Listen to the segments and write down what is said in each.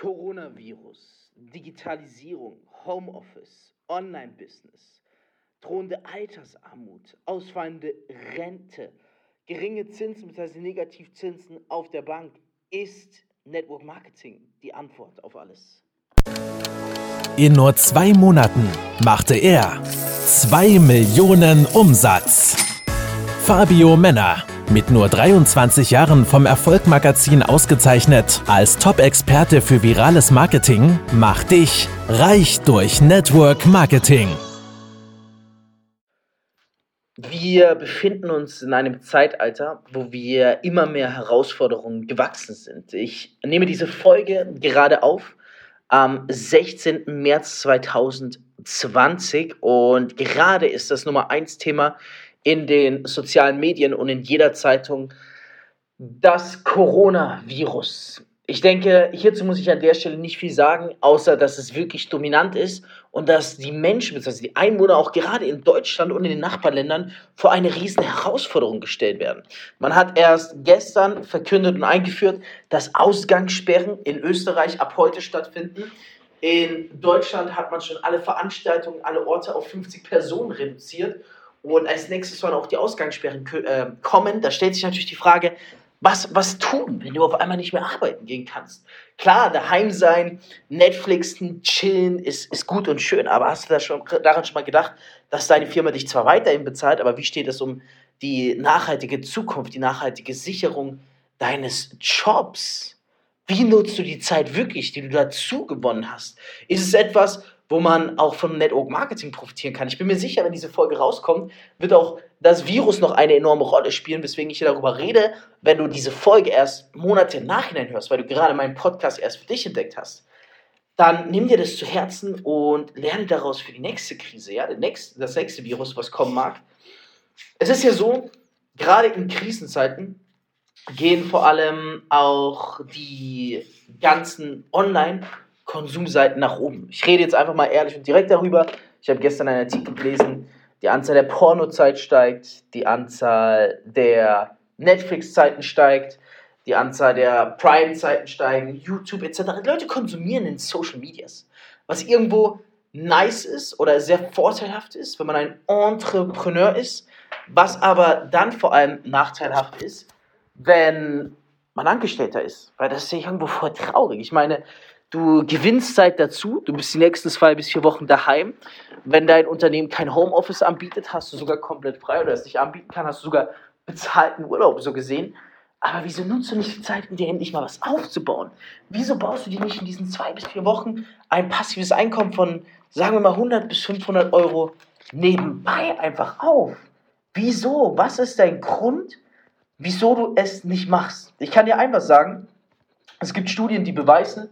Coronavirus, Digitalisierung, Homeoffice, Online-Business, drohende Altersarmut, ausfallende Rente, geringe Zinsen bzw. Negativzinsen auf der Bank. Ist Network Marketing die Antwort auf alles? In nur zwei Monaten machte er 2 Millionen Umsatz. Fabio Männer mit nur 23 Jahren vom Erfolgmagazin ausgezeichnet als Top-Experte für virales Marketing, macht dich reich durch Network Marketing. Wir befinden uns in einem Zeitalter, wo wir immer mehr Herausforderungen gewachsen sind. Ich nehme diese Folge gerade auf am 16. März 2020 und gerade ist das Nummer 1 Thema in den sozialen Medien und in jeder Zeitung das Coronavirus. Ich denke, hierzu muss ich an der Stelle nicht viel sagen, außer dass es wirklich dominant ist und dass die Menschen, beziehungsweise die Einwohner auch gerade in Deutschland und in den Nachbarländern vor eine riesen Herausforderung gestellt werden. Man hat erst gestern verkündet und eingeführt, dass Ausgangssperren in Österreich ab heute stattfinden. In Deutschland hat man schon alle Veranstaltungen, alle Orte auf 50 Personen reduziert. Und als nächstes sollen auch die Ausgangssperren äh, kommen. Da stellt sich natürlich die Frage, was, was tun, wenn du auf einmal nicht mehr arbeiten gehen kannst? Klar, daheim sein, Netflixen, chillen ist, ist gut und schön, aber hast du da schon, daran schon mal gedacht, dass deine Firma dich zwar weiterhin bezahlt, aber wie steht es um die nachhaltige Zukunft, die nachhaltige Sicherung deines Jobs? Wie nutzt du die Zeit wirklich, die du dazu gewonnen hast? Ist es etwas, wo man auch von Network Marketing profitieren kann. Ich bin mir sicher, wenn diese Folge rauskommt, wird auch das Virus noch eine enorme Rolle spielen, weswegen ich hier darüber rede, wenn du diese Folge erst Monate im Nachhinein hörst, weil du gerade meinen Podcast erst für dich entdeckt hast. Dann nimm dir das zu Herzen und lerne daraus für die nächste Krise, ja, das nächste Virus, was kommen mag. Es ist ja so, gerade in Krisenzeiten gehen vor allem auch die ganzen Online- Konsumseiten nach oben. Ich rede jetzt einfach mal ehrlich und direkt darüber. Ich habe gestern einen Artikel gelesen, die Anzahl der Pornozeit steigt, die Anzahl der Netflix-Zeiten steigt, die Anzahl der Prime-Zeiten steigen, YouTube etc. Leute konsumieren in Social Medias, was irgendwo nice ist oder sehr vorteilhaft ist, wenn man ein Entrepreneur ist, was aber dann vor allem nachteilhaft ist, wenn man Angestellter ist, weil das ist ja irgendwo voll traurig. Ich meine, Du gewinnst Zeit dazu, du bist die nächsten zwei bis vier Wochen daheim. Wenn dein Unternehmen kein Homeoffice anbietet, hast du sogar komplett frei oder es nicht anbieten kann, hast du sogar bezahlten Urlaub so gesehen. Aber wieso nutzt du nicht die Zeit, um dir endlich mal was aufzubauen? Wieso baust du dir nicht in diesen zwei bis vier Wochen ein passives Einkommen von, sagen wir mal, 100 bis 500 Euro nebenbei einfach auf? Wieso? Was ist dein Grund, wieso du es nicht machst? Ich kann dir einfach sagen, es gibt Studien, die beweisen,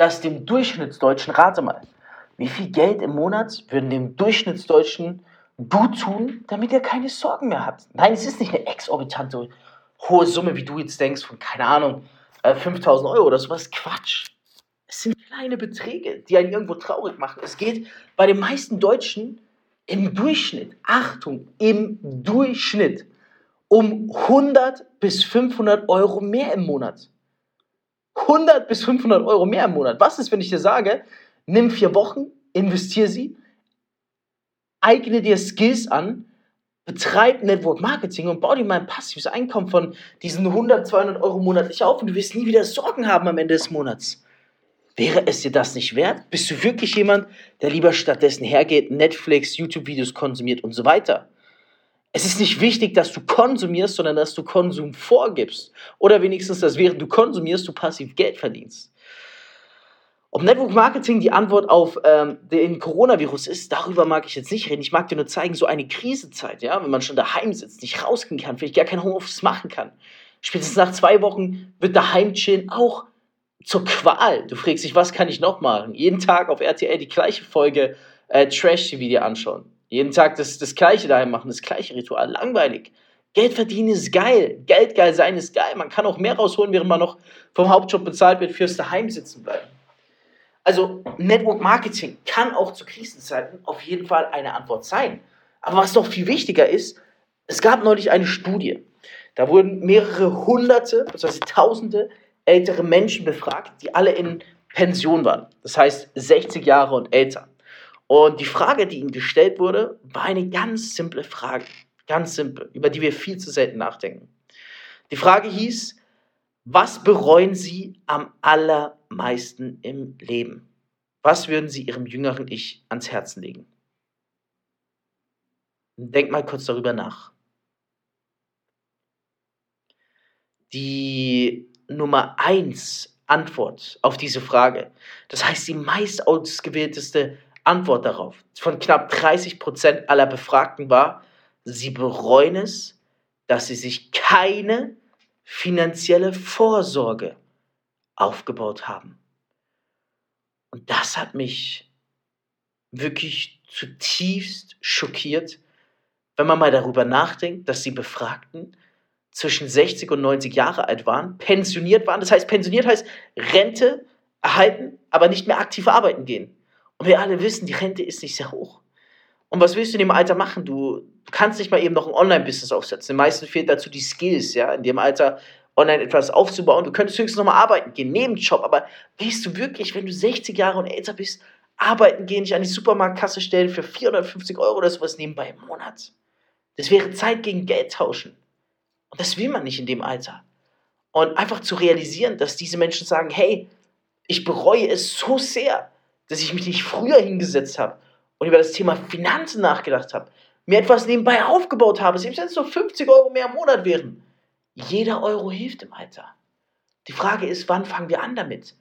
dass dem Durchschnittsdeutschen, rate mal, wie viel Geld im Monat würden dem Durchschnittsdeutschen gut tun, damit er keine Sorgen mehr hat? Nein, es ist nicht eine exorbitante hohe Summe, wie du jetzt denkst, von, keine Ahnung, 5000 äh, Euro oder sowas. Quatsch. Es sind kleine Beträge, die einen irgendwo traurig machen. Es geht bei den meisten Deutschen im Durchschnitt, Achtung, im Durchschnitt um 100 bis 500 Euro mehr im Monat. 100 bis 500 Euro mehr im Monat. Was ist, wenn ich dir sage, nimm vier Wochen, investiere sie, eigne dir Skills an, betreib Network Marketing und bau dir mal ein passives Einkommen von diesen 100, 200 Euro monatlich auf und du wirst nie wieder Sorgen haben am Ende des Monats. Wäre es dir das nicht wert? Bist du wirklich jemand, der lieber stattdessen hergeht, Netflix, YouTube-Videos konsumiert und so weiter? Es ist nicht wichtig, dass du konsumierst, sondern dass du Konsum vorgibst. Oder wenigstens, dass während du konsumierst, du passiv Geld verdienst. Ob Network Marketing die Antwort auf ähm, den Coronavirus ist, darüber mag ich jetzt nicht reden. Ich mag dir nur zeigen, so eine Krisenzeit, ja, wenn man schon daheim sitzt, nicht rausgehen kann, vielleicht gar kein Homeoffice machen kann. Spätestens nach zwei Wochen wird daheim chillen auch zur Qual. Du fragst dich, was kann ich noch machen? Jeden Tag auf RTL die gleiche Folge äh, Trash-TV dir anschauen. Jeden Tag das, das Gleiche daheim machen, das gleiche Ritual. Langweilig. Geld verdienen ist geil. Geld geil sein ist geil. Man kann auch mehr rausholen, während man noch vom Hauptjob bezahlt wird, fürs Daheim sitzen bleiben. Also Network Marketing kann auch zu Krisenzeiten auf jeden Fall eine Antwort sein. Aber was noch viel wichtiger ist, es gab neulich eine Studie. Da wurden mehrere hunderte, beziehungsweise tausende ältere Menschen befragt, die alle in Pension waren. Das heißt 60 Jahre und älter. Und die Frage, die ihm gestellt wurde, war eine ganz simple Frage. Ganz simpel, über die wir viel zu selten nachdenken. Die Frage hieß, was bereuen Sie am allermeisten im Leben? Was würden Sie Ihrem jüngeren Ich ans Herzen legen? Denk mal kurz darüber nach. Die Nummer 1 Antwort auf diese Frage, das heißt die meist ausgewählteste Antwort darauf, von knapp 30 Prozent aller Befragten war, sie bereuen es, dass sie sich keine finanzielle Vorsorge aufgebaut haben. Und das hat mich wirklich zutiefst schockiert, wenn man mal darüber nachdenkt, dass die Befragten zwischen 60 und 90 Jahre alt waren, pensioniert waren. Das heißt, pensioniert heißt Rente erhalten, aber nicht mehr aktiv arbeiten gehen. Und wir alle wissen, die Rente ist nicht sehr hoch. Und was willst du in dem Alter machen? Du, kannst nicht mal eben noch ein Online-Business aufsetzen. Den meisten fehlt dazu die Skills, ja, in dem Alter online etwas aufzubauen. Du könntest höchstens nochmal arbeiten gehen, neben Job. Aber willst du wirklich, wenn du 60 Jahre und älter bist, arbeiten gehen, dich an die Supermarktkasse stellen für 450 Euro oder sowas nebenbei im Monat? Das wäre Zeit gegen Geld tauschen. Und das will man nicht in dem Alter. Und einfach zu realisieren, dass diese Menschen sagen, hey, ich bereue es so sehr, dass ich mich nicht früher hingesetzt habe und über das Thema Finanzen nachgedacht habe, mir etwas nebenbei aufgebaut habe, selbst wenn es nur 50 Euro mehr im Monat wären. Jeder Euro hilft im Alter. Die Frage ist, wann fangen wir an damit?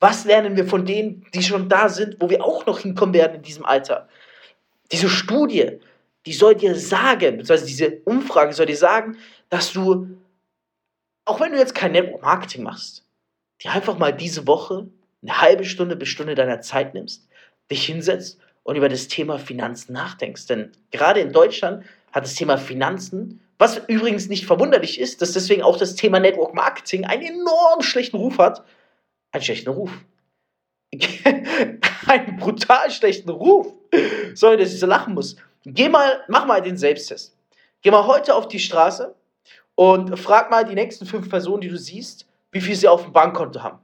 Was lernen wir von denen, die schon da sind, wo wir auch noch hinkommen werden in diesem Alter? Diese Studie, die soll dir sagen, beziehungsweise diese Umfrage soll dir sagen, dass du, auch wenn du jetzt kein Network Marketing machst, dir einfach mal diese Woche eine halbe Stunde bis Stunde deiner Zeit nimmst, dich hinsetzt und über das Thema Finanzen nachdenkst. Denn gerade in Deutschland hat das Thema Finanzen, was übrigens nicht verwunderlich ist, dass deswegen auch das Thema Network Marketing einen enorm schlechten Ruf hat, einen schlechten Ruf. einen brutal schlechten Ruf. Sorry, dass ich so lachen muss. Geh mal, mach mal den Selbsttest. Geh mal heute auf die Straße und frag mal die nächsten fünf Personen, die du siehst, wie viel sie auf dem Bankkonto haben.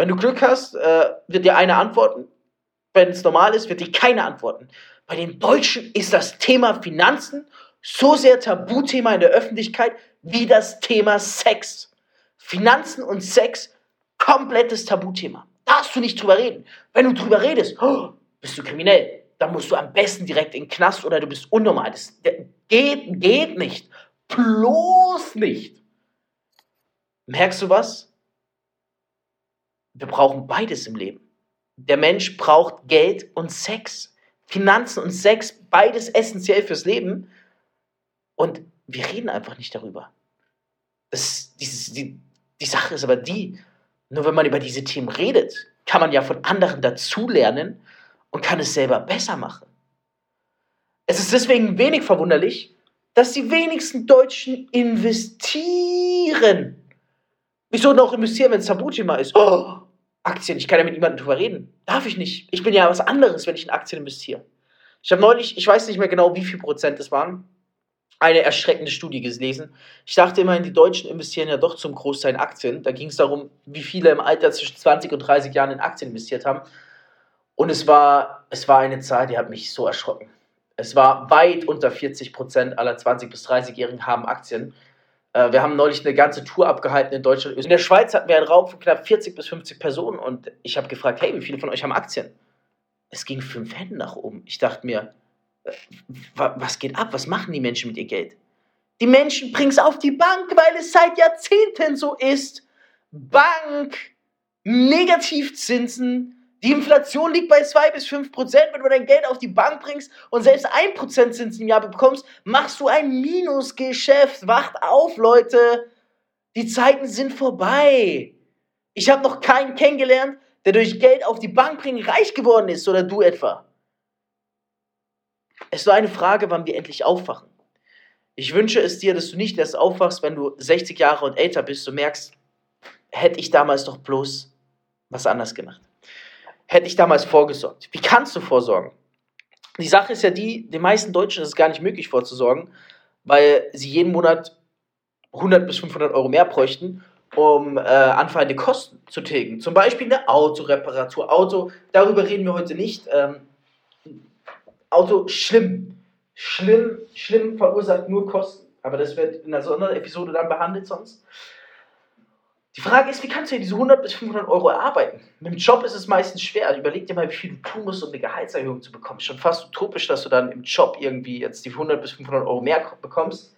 Wenn du Glück hast, äh, wird dir eine antworten. Wenn es normal ist, wird dir keine antworten. Bei den Deutschen ist das Thema Finanzen so sehr Tabuthema in der Öffentlichkeit wie das Thema Sex. Finanzen und Sex, komplettes Tabuthema. Darfst du nicht drüber reden. Wenn du drüber redest, oh, bist du kriminell. Dann musst du am besten direkt in den Knast oder du bist unnormal. Das geht, geht nicht. Bloß nicht. Merkst du was? Wir brauchen beides im Leben. Der Mensch braucht Geld und Sex. Finanzen und Sex, beides essentiell fürs Leben. Und wir reden einfach nicht darüber. Das, dieses, die, die Sache ist aber die, nur wenn man über diese Themen redet, kann man ja von anderen dazulernen und kann es selber besser machen. Es ist deswegen wenig verwunderlich, dass die wenigsten Deutschen investieren. Wieso noch investieren, wenn es Tabuthema ist? Oh, Aktien, ich kann ja mit niemandem drüber reden. Darf ich nicht. Ich bin ja was anderes, wenn ich in Aktien investiere. Ich habe neulich, ich weiß nicht mehr genau, wie viel Prozent es waren, eine erschreckende Studie gelesen. Ich dachte immerhin, die Deutschen investieren ja doch zum Großteil in Aktien. Da ging es darum, wie viele im Alter zwischen 20 und 30 Jahren in Aktien investiert haben. Und es war, es war eine Zahl, die hat mich so erschrocken. Es war weit unter 40 Prozent aller 20- bis 30-Jährigen haben Aktien. Äh, wir haben neulich eine ganze Tour abgehalten in Deutschland. In der Schweiz hatten wir einen Raum von knapp 40 bis 50 Personen und ich habe gefragt, hey, wie viele von euch haben Aktien? Es ging fünf Hände nach oben. Ich dachte mir, äh, was geht ab? Was machen die Menschen mit ihr Geld? Die Menschen bringen es auf die Bank, weil es seit Jahrzehnten so ist. Bank, Negativzinsen, die Inflation liegt bei 2 bis 5 Prozent. Wenn du dein Geld auf die Bank bringst und selbst 1 Prozent Zinsen im Jahr bekommst, machst du ein Minusgeschäft. Wacht auf, Leute. Die Zeiten sind vorbei. Ich habe noch keinen kennengelernt, der durch Geld auf die Bank bringen reich geworden ist oder du etwa. Es ist nur eine Frage, wann wir endlich aufwachen. Ich wünsche es dir, dass du nicht erst aufwachst, wenn du 60 Jahre und älter bist und merkst, hätte ich damals doch bloß was anders gemacht. Hätte ich damals vorgesorgt. Wie kannst du vorsorgen? Die Sache ist ja die, den meisten Deutschen ist es gar nicht möglich vorzusorgen, weil sie jeden Monat 100 bis 500 Euro mehr bräuchten um äh, anfallende Kosten zu tilgen. Zum Beispiel eine Autoreparatur. Auto, darüber reden wir heute nicht. Ähm, Auto, schlimm. Schlimm, schlimm verursacht nur Kosten. Aber das wird in einer Sonderepisode dann behandelt sonst. Die Frage ist, wie kannst du dir diese 100 bis 500 Euro erarbeiten? Mit dem Job ist es meistens schwer. Also überleg dir mal, wie viel du tun musst, um eine Gehaltserhöhung zu bekommen. Schon fast utopisch, dass du dann im Job irgendwie jetzt die 100 bis 500 Euro mehr bekommst.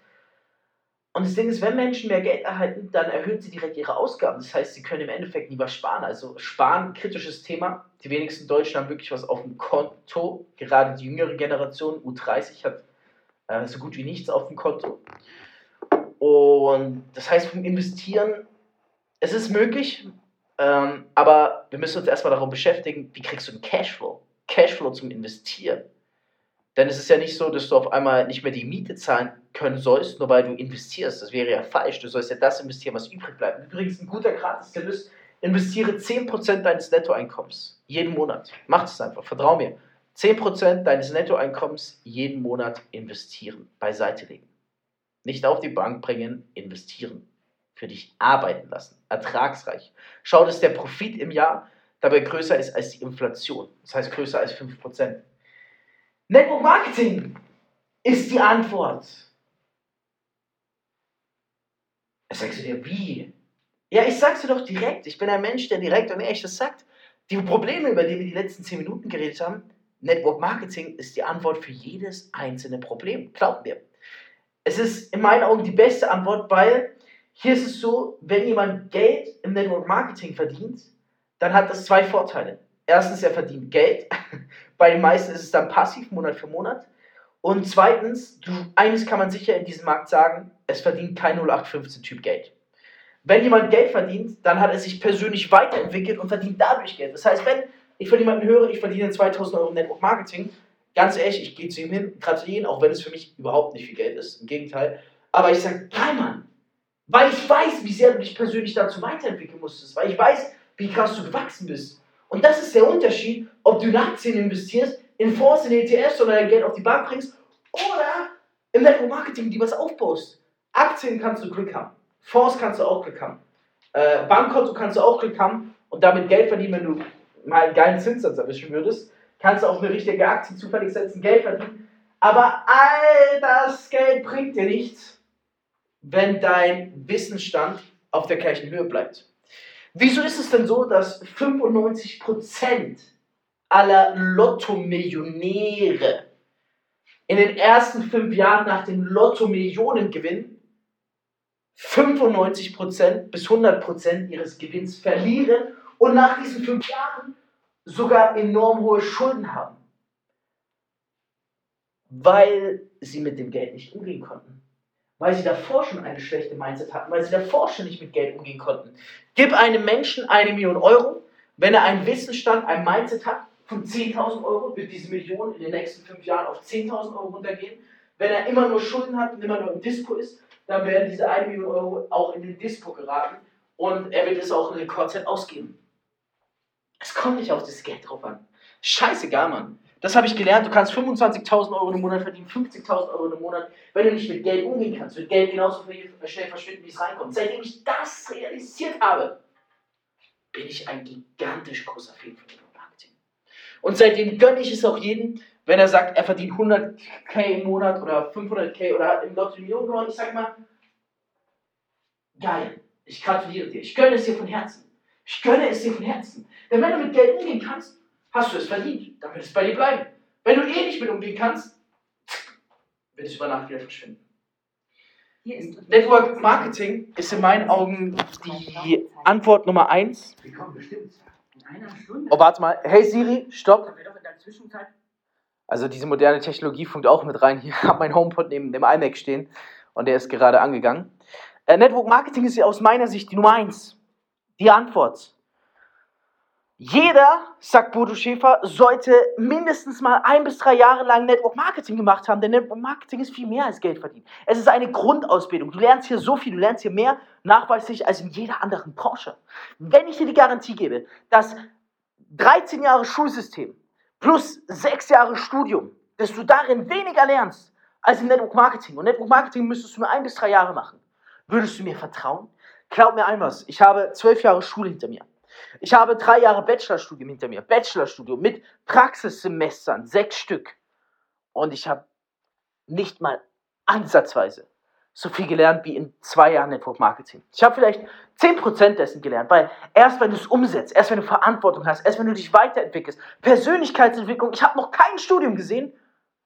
Und das Ding ist, wenn Menschen mehr Geld erhalten, dann erhöhen sie direkt ihre Ausgaben. Das heißt, sie können im Endeffekt lieber sparen. Also sparen, kritisches Thema. Die wenigsten Deutschen haben wirklich was auf dem Konto. Gerade die jüngere Generation, U30, hat äh, so gut wie nichts auf dem Konto. Und das heißt, vom Investieren es ist möglich, ähm, aber wir müssen uns erstmal darum beschäftigen, wie kriegst du einen Cashflow? Cashflow zum Investieren. Denn es ist ja nicht so, dass du auf einmal nicht mehr die Miete zahlen können sollst, nur weil du investierst. Das wäre ja falsch. Du sollst ja das investieren, was übrig bleibt. Übrigens, ein guter Gratis-Tipp ist, investiere 10% deines Nettoeinkommens jeden Monat. Mach es einfach, vertrau mir. 10% deines Nettoeinkommens jeden Monat investieren, beiseite legen. Nicht auf die Bank bringen, investieren für dich arbeiten lassen. Ertragsreich. Schau, dass der Profit im Jahr dabei größer ist als die Inflation. Das heißt größer als 5%. Network Marketing ist die Antwort. Jetzt sagst du dir, wie? Ja, ich sag's dir doch direkt. Ich bin ein Mensch, der direkt und ehrlich das sagt. Die Probleme, über die wir die letzten 10 Minuten geredet haben, Network Marketing ist die Antwort für jedes einzelne Problem. Glaubt mir. Es ist in meinen Augen die beste Antwort, weil hier ist es so, wenn jemand Geld im Network Marketing verdient, dann hat das zwei Vorteile. Erstens, er verdient Geld. Bei den meisten ist es dann passiv, Monat für Monat. Und zweitens, du, eines kann man sicher in diesem Markt sagen, es verdient kein 0815-Typ Geld. Wenn jemand Geld verdient, dann hat er sich persönlich weiterentwickelt und verdient dadurch Geld. Das heißt, wenn ich von jemandem höre, ich verdiene 2000 Euro im Network Marketing, ganz ehrlich, ich gehe zu ihm hin, gratulieren, auch wenn es für mich überhaupt nicht viel Geld ist. Im Gegenteil. Aber ich sage, geil, Mann, weil ich weiß, wie sehr du dich persönlich dazu weiterentwickeln musstest. Weil ich weiß, wie krass du gewachsen bist. Und das ist der Unterschied, ob du in Aktien investierst, in Fonds, in ETFs oder dein Geld auf die Bank bringst oder im Network Marketing die was aufbaust. Aktien kannst du Glück haben. Fonds kannst du auch Glück haben. Äh, Bankkonto kannst du auch Glück haben und damit Geld verdienen, wenn du mal einen geilen Zinssatz erwischen würdest. Kannst du auf eine richtige Aktie zufällig setzen, Geld verdienen. Aber all das Geld bringt dir nichts, wenn dein Wissensstand auf der gleichen Höhe bleibt. Wieso ist es denn so, dass 95% aller Lotto-Millionäre in den ersten fünf Jahren nach dem Lotto-Millionengewinn 95% bis 100% ihres Gewinns verlieren und nach diesen fünf Jahren sogar enorm hohe Schulden haben? Weil sie mit dem Geld nicht umgehen konnten weil sie davor schon eine schlechte Mindset hatten, weil sie davor schon nicht mit Geld umgehen konnten. Gib einem Menschen eine Million Euro, wenn er einen Wissensstand, ein Mindset hat von 10.000 Euro, wird diese Million in den nächsten fünf Jahren auf 10.000 Euro runtergehen. Wenn er immer nur Schulden hat und immer nur im Dispo ist, dann werden diese eine Million Euro auch in den Dispo geraten und er wird es auch in Rekordzeit ausgeben. Es kommt nicht auf das Geld drauf an. Scheißegal, Mann. Das habe ich gelernt. Du kannst 25.000 Euro im Monat verdienen, 50.000 Euro im Monat, wenn du nicht mit Geld umgehen kannst. Wird Geld genauso schnell verschwinden, wie es reinkommt. Seitdem ich das realisiert habe, bin ich ein gigantisch großer Fan von Marketing. Und seitdem gönne ich es auch jedem, wenn er sagt, er verdient 100k im Monat oder 500k oder hat im Lotto Millionen gewonnen. Ich sage mal, geil, ich gratuliere dir. Ich gönne es dir von Herzen. Ich gönne es dir von Herzen. Denn wenn du mit Geld umgehen kannst, hast du es verdient. Dann wird es bei dir bleiben. Wenn du eh nicht mit umgehen kannst, wird es über Nacht wieder verschwinden. Network Marketing ist in meinen Augen die Antwort Nummer eins. Oh, warte mal. Hey Siri, stopp. Also diese moderne Technologie funkt auch mit rein. Hier habe mein HomePod neben dem iMac stehen und der ist gerade angegangen. Äh, Network Marketing ist aus meiner Sicht die Nummer eins. Die Antwort. Jeder, sagt Bodo Schäfer, sollte mindestens mal ein bis drei Jahre lang Network Marketing gemacht haben, denn Network Marketing ist viel mehr als Geld verdienen. Es ist eine Grundausbildung. Du lernst hier so viel, du lernst hier mehr nachweislich als in jeder anderen Branche. Wenn ich dir die Garantie gebe, dass 13 Jahre Schulsystem plus 6 Jahre Studium, dass du darin weniger lernst als im Network Marketing und Network Marketing müsstest du nur ein bis drei Jahre machen, würdest du mir vertrauen? Glaub mir einmal, ich habe zwölf Jahre Schule hinter mir. Ich habe drei Jahre Bachelorstudium hinter mir. Bachelorstudium mit Praxissemestern, sechs Stück. Und ich habe nicht mal ansatzweise so viel gelernt wie in zwei Jahren Network Marketing. Ich habe vielleicht 10% dessen gelernt, weil erst wenn du es umsetzt, erst wenn du Verantwortung hast, erst wenn du dich weiterentwickelst, Persönlichkeitsentwicklung, ich habe noch kein Studium gesehen,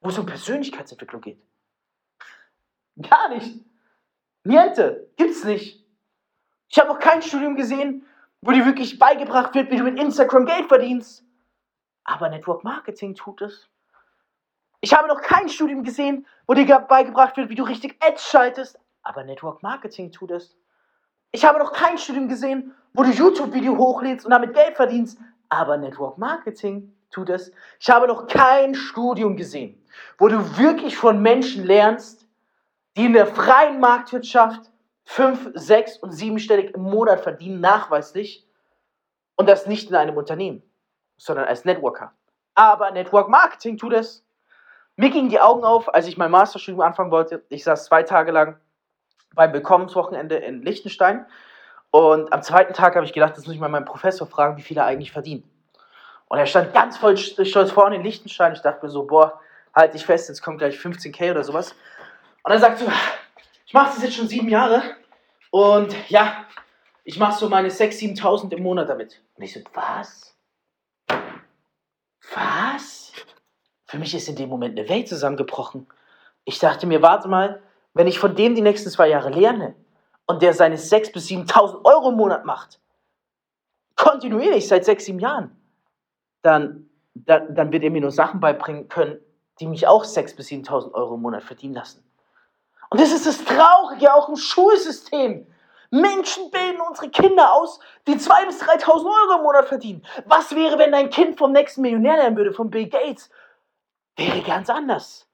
wo es um Persönlichkeitsentwicklung geht. Gar nicht. Niente. Gibt's nicht. Ich habe noch kein Studium gesehen, wo dir wirklich beigebracht wird, wie du mit Instagram Geld verdienst. Aber Network Marketing tut es. Ich habe noch kein Studium gesehen, wo dir beigebracht wird, wie du richtig Ads schaltest. Aber Network Marketing tut es. Ich habe noch kein Studium gesehen, wo du YouTube-Video hochlädst und damit Geld verdienst. Aber Network Marketing tut es. Ich habe noch kein Studium gesehen, wo du wirklich von Menschen lernst, die in der freien Marktwirtschaft fünf, sechs und siebenstellig im Monat verdienen, nachweislich. Und das nicht in einem Unternehmen, sondern als Networker. Aber Network Marketing tut es. Mir gingen die Augen auf, als ich mein Masterstudium anfangen wollte. Ich saß zwei Tage lang beim Willkommenswochenende in Liechtenstein. Und am zweiten Tag habe ich gedacht, das muss ich mal meinen Professor fragen, wie viel er eigentlich verdient. Und er stand ganz voll stolz vorne in Liechtenstein. Ich dachte mir so, boah, halt dich fest, jetzt kommt gleich 15k oder sowas. Und er sagt so, ich mache das jetzt schon sieben Jahre und ja, ich mache so meine 6.000, 7.000 im Monat damit. Und ich so, was? Was? Für mich ist in dem Moment eine Welt zusammengebrochen. Ich dachte mir, warte mal, wenn ich von dem die nächsten zwei Jahre lerne und der seine 6.000 bis 7.000 Euro im Monat macht, kontinuierlich seit sechs, sieben Jahren, dann, dann, dann wird er mir nur Sachen beibringen können, die mich auch 6.000 bis 7.000 Euro im Monat verdienen lassen. Und das ist das Traurige auch im Schulsystem. Menschen bilden unsere Kinder aus, die 2.000 bis 3.000 Euro im Monat verdienen. Was wäre, wenn dein Kind vom nächsten Millionär lernen würde, von Bill Gates? Wäre ganz anders.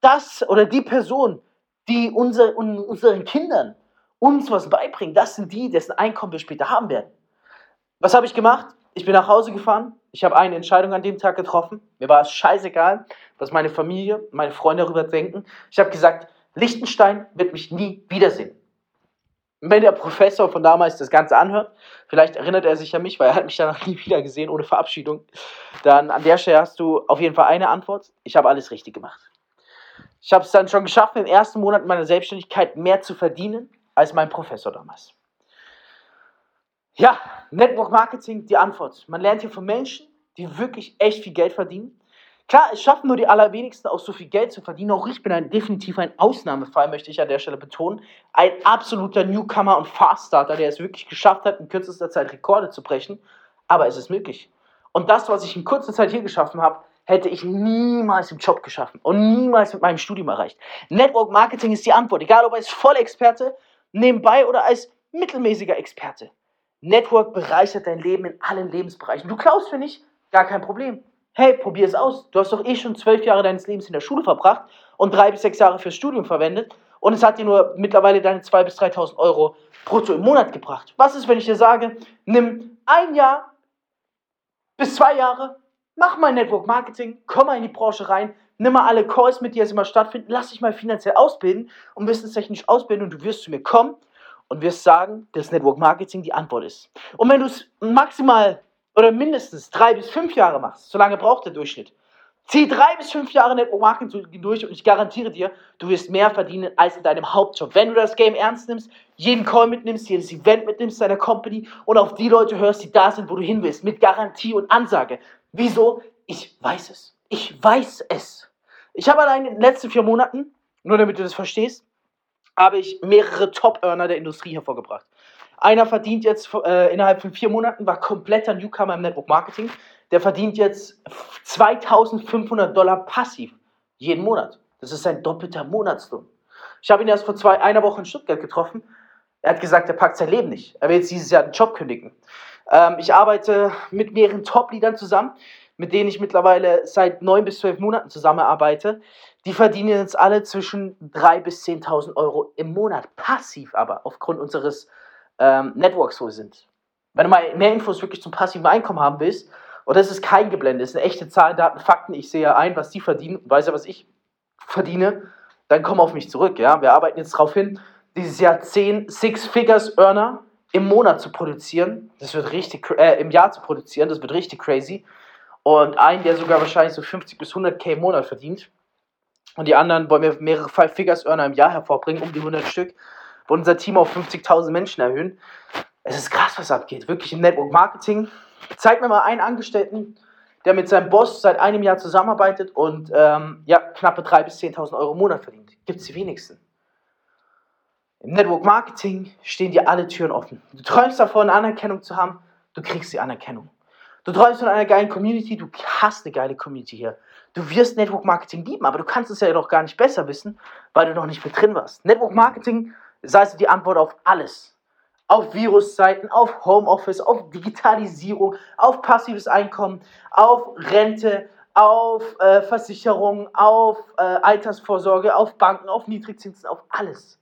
Das oder die Person, die unser, unseren Kindern uns was beibringt, das sind die, dessen Einkommen wir später haben werden. Was habe ich gemacht? Ich bin nach Hause gefahren. Ich habe eine Entscheidung an dem Tag getroffen. Mir war es scheißegal, was meine Familie, meine Freunde darüber denken. Ich habe gesagt, Liechtenstein wird mich nie wiedersehen. wenn der Professor von damals das Ganze anhört, vielleicht erinnert er sich an mich, weil er hat mich danach nie wieder gesehen, ohne Verabschiedung, dann an der Stelle hast du auf jeden Fall eine Antwort. Ich habe alles richtig gemacht. Ich habe es dann schon geschafft, im ersten Monat meiner Selbstständigkeit mehr zu verdienen als mein Professor damals. Ja, Network Marketing, die Antwort. Man lernt hier von Menschen, die wirklich echt viel Geld verdienen. Klar, es schaffen nur die allerwenigsten, auch so viel Geld zu verdienen. Auch ich bin ein, definitiv ein Ausnahmefall, möchte ich an der Stelle betonen. Ein absoluter Newcomer und Fast-Starter, der es wirklich geschafft hat, in kürzester Zeit Rekorde zu brechen. Aber es ist möglich. Und das, was ich in kurzer Zeit hier geschaffen habe, hätte ich niemals im Job geschaffen und niemals mit meinem Studium erreicht. Network Marketing ist die Antwort, egal ob als Vollexperte, nebenbei oder als mittelmäßiger Experte. Network bereichert dein Leben in allen Lebensbereichen. Du klaust für nicht, gar kein Problem. Hey, probier es aus. Du hast doch eh schon zwölf Jahre deines Lebens in der Schule verbracht und drei bis sechs Jahre fürs Studium verwendet und es hat dir nur mittlerweile deine 2.000 bis 3.000 Euro brutto im Monat gebracht. Was ist, wenn ich dir sage, nimm ein Jahr bis zwei Jahre, mach mal Network Marketing, komm mal in die Branche rein, nimm mal alle Calls mit, die jetzt immer stattfinden, lass dich mal finanziell ausbilden und wissenstechnisch ausbilden und du wirst zu mir kommen und wirst sagen, dass Network Marketing die Antwort ist. Und wenn du es maximal oder mindestens drei bis fünf Jahre machst, so lange braucht der Durchschnitt, zieh drei bis fünf Jahre Network Marketing durch und ich garantiere dir, du wirst mehr verdienen als in deinem Hauptjob. Wenn du das Game ernst nimmst, jeden Call mitnimmst, jedes Event mitnimmst deiner Company und auf die Leute hörst, die da sind, wo du hin willst, mit Garantie und Ansage. Wieso? Ich weiß es. Ich weiß es. Ich habe allein in den letzten vier Monaten, nur damit du das verstehst, habe ich mehrere Top-Earner der Industrie hervorgebracht. Einer verdient jetzt äh, innerhalb von vier Monaten, war kompletter Newcomer im Network Marketing. Der verdient jetzt 2500 Dollar passiv jeden Monat. Das ist sein doppelter Monatslohn. Ich habe ihn erst vor zwei, einer Woche in Stuttgart getroffen. Er hat gesagt, er packt sein Leben nicht. Er will jetzt dieses Jahr den Job kündigen. Ähm, ich arbeite mit mehreren Top-Leadern zusammen, mit denen ich mittlerweile seit neun bis zwölf Monaten zusammenarbeite. Die verdienen jetzt alle zwischen 3.000 bis 10.000 Euro im Monat. Passiv aber, aufgrund unseres ähm, Networks wo sind. Wenn du mal mehr Infos wirklich zum passiven Einkommen haben willst, und das ist kein Geblende, das sind echte Zahlen, Daten, Fakten, ich sehe ja ein, was die verdienen, weiß ja, was ich verdiene, dann komm auf mich zurück. Ja? Wir arbeiten jetzt darauf hin, dieses Jahr 10 Six-Figures-Earner im Monat zu produzieren. Das wird richtig, äh, im Jahr zu produzieren. Das wird richtig crazy. Und einen, der sogar wahrscheinlich so 50 bis 100k im Monat verdient. Und die anderen wollen wir mehrere Five Figures Earner im Jahr hervorbringen, um die 100 Stück. Wollen unser Team auf 50.000 Menschen erhöhen. Es ist krass, was abgeht. Wirklich im Network Marketing. Zeig mir mal einen Angestellten, der mit seinem Boss seit einem Jahr zusammenarbeitet und ähm, ja, knappe 3.000 bis 10.000 Euro im Monat verdient. Gibt es die wenigsten. Im Network Marketing stehen dir alle Türen offen. Du träumst davon, Anerkennung zu haben, du kriegst die Anerkennung. Du träumst von einer geilen Community, du hast eine geile Community hier. Du wirst Network Marketing lieben, aber du kannst es ja noch gar nicht besser wissen, weil du noch nicht mit drin warst. Network Marketing sei es die Antwort auf alles. Auf Viruszeiten, auf Homeoffice, auf Digitalisierung, auf passives Einkommen, auf Rente, auf äh, Versicherung, auf äh, Altersvorsorge, auf Banken, auf Niedrigzinsen, auf alles.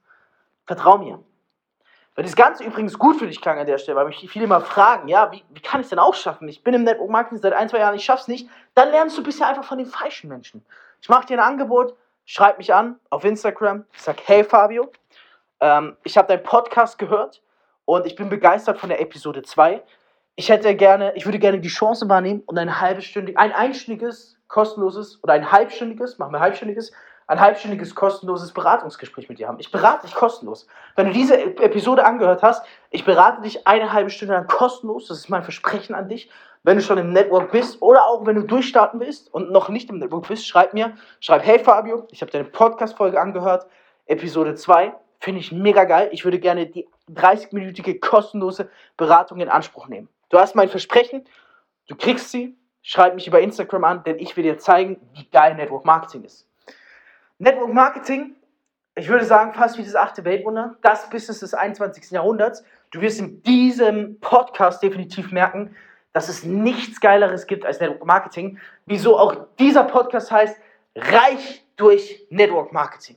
Vertrau mir. Wenn das Ganze übrigens gut für dich klang an der Stelle, weil mich viele immer fragen, ja, wie, wie kann ich es denn auch schaffen? Ich bin im Network Marketing seit ein, zwei Jahren, ich schaff's nicht. Dann lernst du bisher einfach von den falschen Menschen. Ich mache dir ein Angebot, schreib mich an auf Instagram, sag, hey Fabio, ähm, ich habe deinen Podcast gehört und ich bin begeistert von der Episode 2. Ich hätte gerne, ich würde gerne die Chance wahrnehmen und ein halbstündiges, ein einstündiges, kostenloses oder ein halbstündiges, machen wir halbstündiges, ein halbstündiges kostenloses Beratungsgespräch mit dir haben. Ich berate dich kostenlos. Wenn du diese Episode angehört hast, ich berate dich eine halbe Stunde lang kostenlos. Das ist mein Versprechen an dich. Wenn du schon im Network bist oder auch wenn du durchstarten willst und noch nicht im Network bist, schreib mir. Schreib, hey Fabio, ich habe deine Podcast-Folge angehört, Episode 2. Finde ich mega geil. Ich würde gerne die 30-minütige kostenlose Beratung in Anspruch nehmen. Du hast mein Versprechen, du kriegst sie. Schreib mich über Instagram an, denn ich will dir zeigen, wie geil Network Marketing ist. Network Marketing, ich würde sagen, fast wie das achte Weltwunder, das Business des 21. Jahrhunderts. Du wirst in diesem Podcast definitiv merken, dass es nichts Geileres gibt als Network Marketing. Wieso auch dieser Podcast heißt Reich durch Network Marketing.